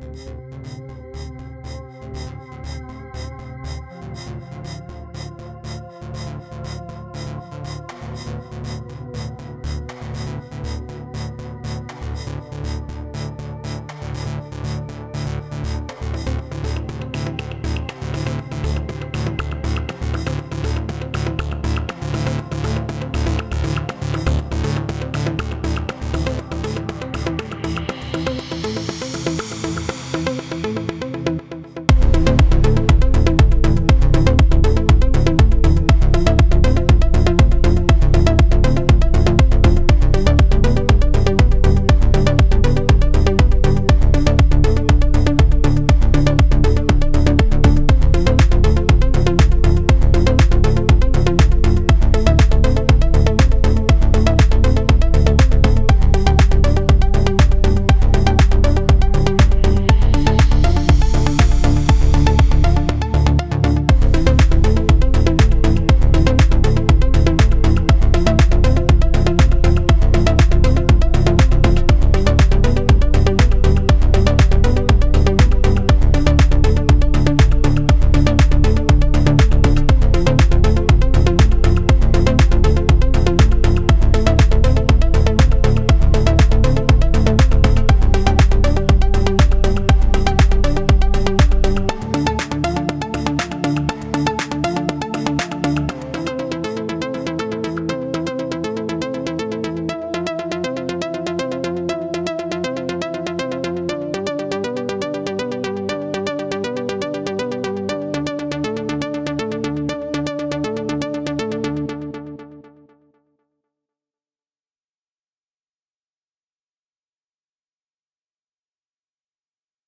you